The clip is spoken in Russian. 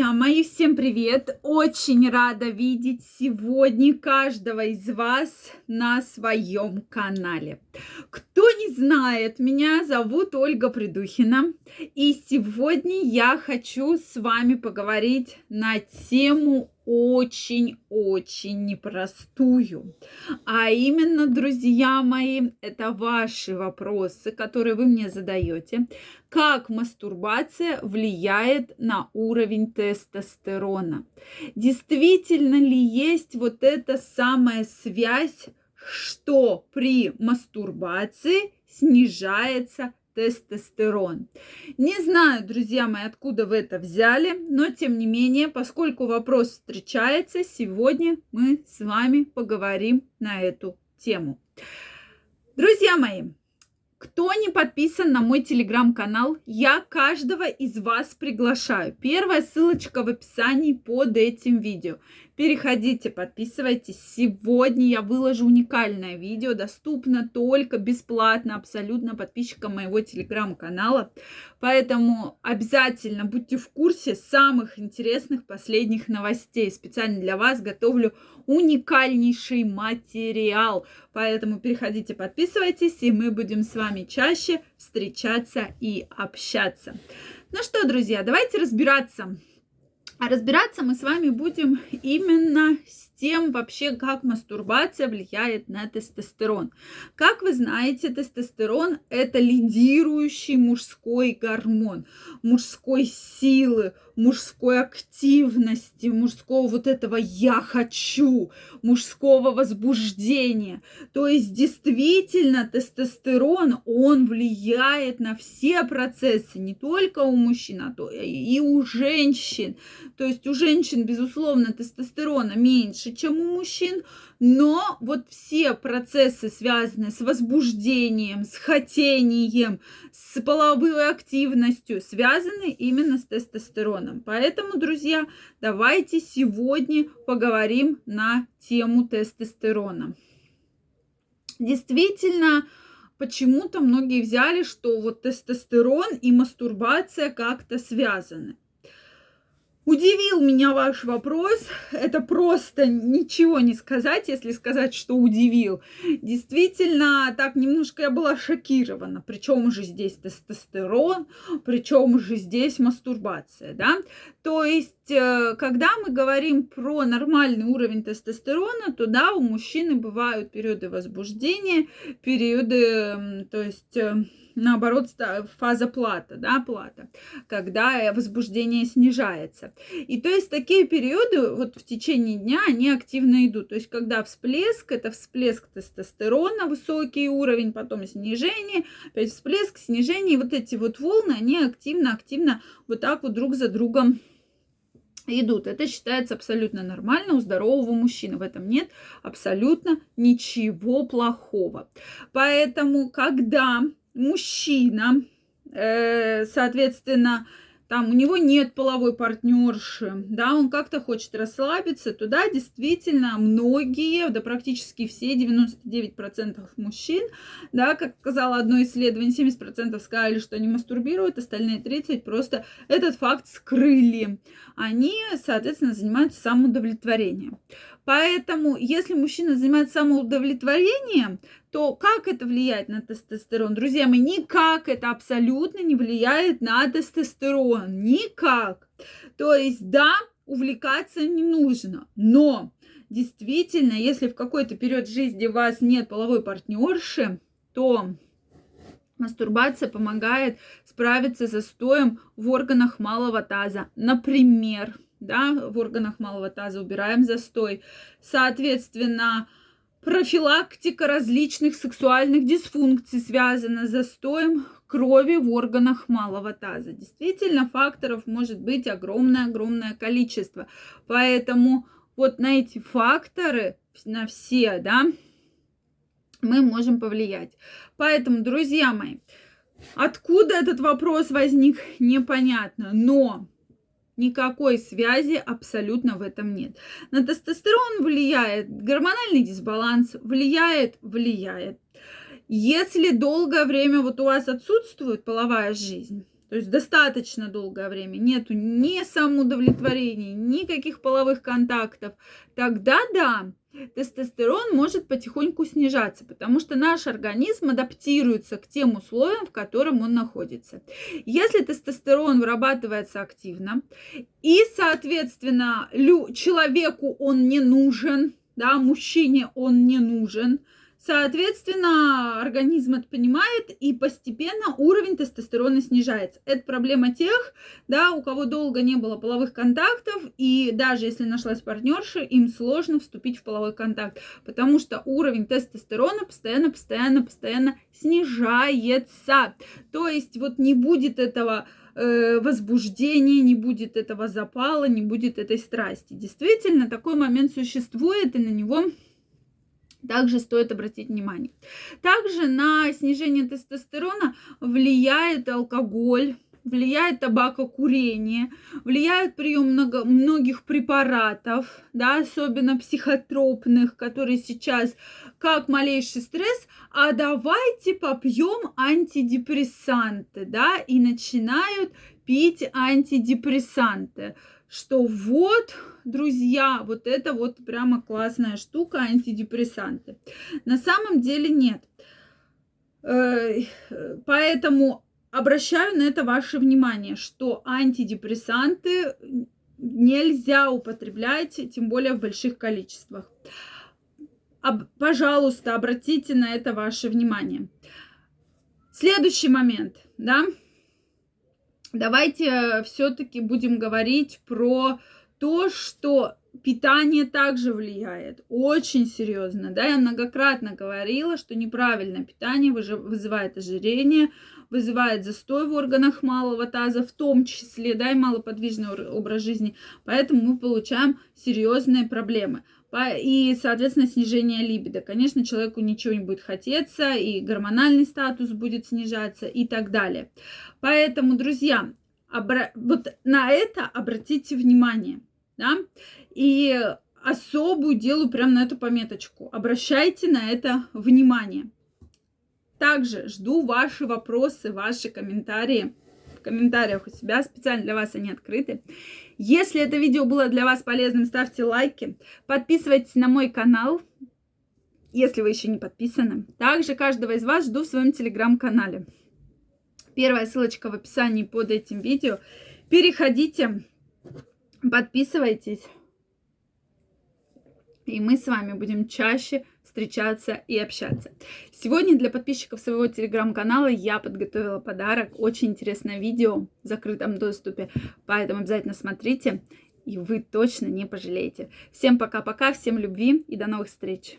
Друзья мои, всем привет! Очень рада видеть сегодня каждого из вас на своем канале. Кто не знает, меня зовут Ольга Придухина, и сегодня я хочу с вами поговорить на тему очень-очень непростую. А именно, друзья мои, это ваши вопросы, которые вы мне задаете. Как мастурбация влияет на уровень тестостерона? Действительно ли есть вот эта самая связь, что при мастурбации снижается тестостерон. Не знаю, друзья мои, откуда вы это взяли, но тем не менее, поскольку вопрос встречается, сегодня мы с вами поговорим на эту тему. Друзья мои, кто не подписан на мой телеграм-канал, я каждого из вас приглашаю. Первая ссылочка в описании под этим видео. Переходите, подписывайтесь. Сегодня я выложу уникальное видео, доступно только бесплатно абсолютно подписчикам моего телеграм-канала. Поэтому обязательно будьте в курсе самых интересных последних новостей. Специально для вас готовлю уникальнейший материал. Поэтому переходите, подписывайтесь, и мы будем с вами чаще встречаться и общаться. Ну что, друзья, давайте разбираться а разбираться мы с вами будем именно с тем вообще, как мастурбация влияет на тестостерон. Как вы знаете, тестостерон – это лидирующий мужской гормон, мужской силы, мужской активности, мужского вот этого «я хочу», мужского возбуждения. То есть действительно тестостерон, он влияет на все процессы, не только у мужчин, а то и у женщин. То есть у женщин, безусловно, тестостерона меньше, чем у мужчин, но вот все процессы, связанные с возбуждением, с хотением, с половой активностью, связаны именно с тестостероном. Поэтому, друзья, давайте сегодня поговорим на тему тестостерона. Действительно, почему-то многие взяли, что вот тестостерон и мастурбация как-то связаны. Удивил меня ваш вопрос. Это просто ничего не сказать, если сказать, что удивил. Действительно, так немножко я была шокирована. Причем же здесь тестостерон, причем же здесь мастурбация, да? То есть, э, когда мы говорим про нормальный уровень тестостерона, то да, у мужчины бывают периоды возбуждения, периоды, то есть э, наоборот, фаза плата, да, плата, когда возбуждение снижается. И то есть такие периоды вот в течение дня, они активно идут. То есть когда всплеск, это всплеск тестостерона, высокий уровень, потом снижение, опять всплеск, снижение, и вот эти вот волны, они активно-активно вот так вот друг за другом идут. Это считается абсолютно нормально у здорового мужчины. В этом нет абсолютно ничего плохого. Поэтому, когда мужчина, э, соответственно, там у него нет половой партнерши, да, он как-то хочет расслабиться, туда действительно многие, да практически все, 99% мужчин, да, как сказала одно исследование, 70% сказали, что они мастурбируют, остальные 30% просто этот факт скрыли. Они, соответственно, занимаются самоудовлетворением. Поэтому, если мужчина занимается самоудовлетворением, то как это влияет на тестостерон? Друзья мои, никак это абсолютно не влияет на тестостерон. Никак. То есть, да, увлекаться не нужно, но действительно, если в какой-то период жизни у вас нет половой партнерши, то мастурбация помогает справиться с застоем в органах малого таза. Например, да, в органах малого таза убираем застой. Соответственно, профилактика различных сексуальных дисфункций связана с застоем крови в органах малого таза. Действительно, факторов может быть огромное-огромное количество. Поэтому вот на эти факторы, на все, да, мы можем повлиять. Поэтому, друзья мои, откуда этот вопрос возник, непонятно. Но Никакой связи абсолютно в этом нет. На тестостерон влияет гормональный дисбаланс, влияет, влияет. Если долгое время вот у вас отсутствует половая жизнь, то есть достаточно долгое время, нету ни самоудовлетворения, никаких половых контактов, тогда да, тестостерон может потихоньку снижаться, потому что наш организм адаптируется к тем условиям, в котором он находится. Если тестостерон вырабатывается активно, и, соответственно, человеку он не нужен, да, мужчине он не нужен, Соответственно, организм это понимает, и постепенно уровень тестостерона снижается. Это проблема тех, да, у кого долго не было половых контактов, и даже если нашлась партнерша, им сложно вступить в половой контакт, потому что уровень тестостерона постоянно, постоянно, постоянно снижается. То есть вот не будет этого э, возбуждения, не будет этого запала, не будет этой страсти. Действительно, такой момент существует, и на него также стоит обратить внимание. Также на снижение тестостерона влияет алкоголь, влияет табакокурение, влияет прием много, многих препаратов, да, особенно психотропных, которые сейчас как малейший стресс, а давайте попьем антидепрессанты, да, и начинают пить антидепрессанты что вот, друзья, вот это вот прямо классная штука, антидепрессанты. На самом деле нет. Э, поэтому обращаю на это ваше внимание, что антидепрессанты нельзя употреблять, тем более в больших количествах. Пожалуйста, обратите на это ваше внимание. Следующий момент, да, давайте э, все-таки будем говорить про то, что питание также влияет очень серьезно. Да, я многократно говорила, что неправильное питание вызывает ожирение, вызывает застой в органах малого таза, в том числе, да, и малоподвижный образ жизни. Поэтому мы получаем серьезные проблемы и, соответственно, снижение либидо. Конечно, человеку ничего не будет хотеться, и гормональный статус будет снижаться и так далее. Поэтому, друзья, обра... вот на это обратите внимание, да, и особую делаю прямо на эту пометочку. Обращайте на это внимание. Также жду ваши вопросы, ваши комментарии в комментариях у себя. Специально для вас они открыты. Если это видео было для вас полезным, ставьте лайки. Подписывайтесь на мой канал, если вы еще не подписаны. Также каждого из вас жду в своем телеграм-канале. Первая ссылочка в описании под этим видео. Переходите, подписывайтесь. И мы с вами будем чаще встречаться и общаться. Сегодня для подписчиков своего телеграм-канала я подготовила подарок. Очень интересное видео в закрытом доступе, поэтому обязательно смотрите, и вы точно не пожалеете. Всем пока-пока, всем любви и до новых встреч!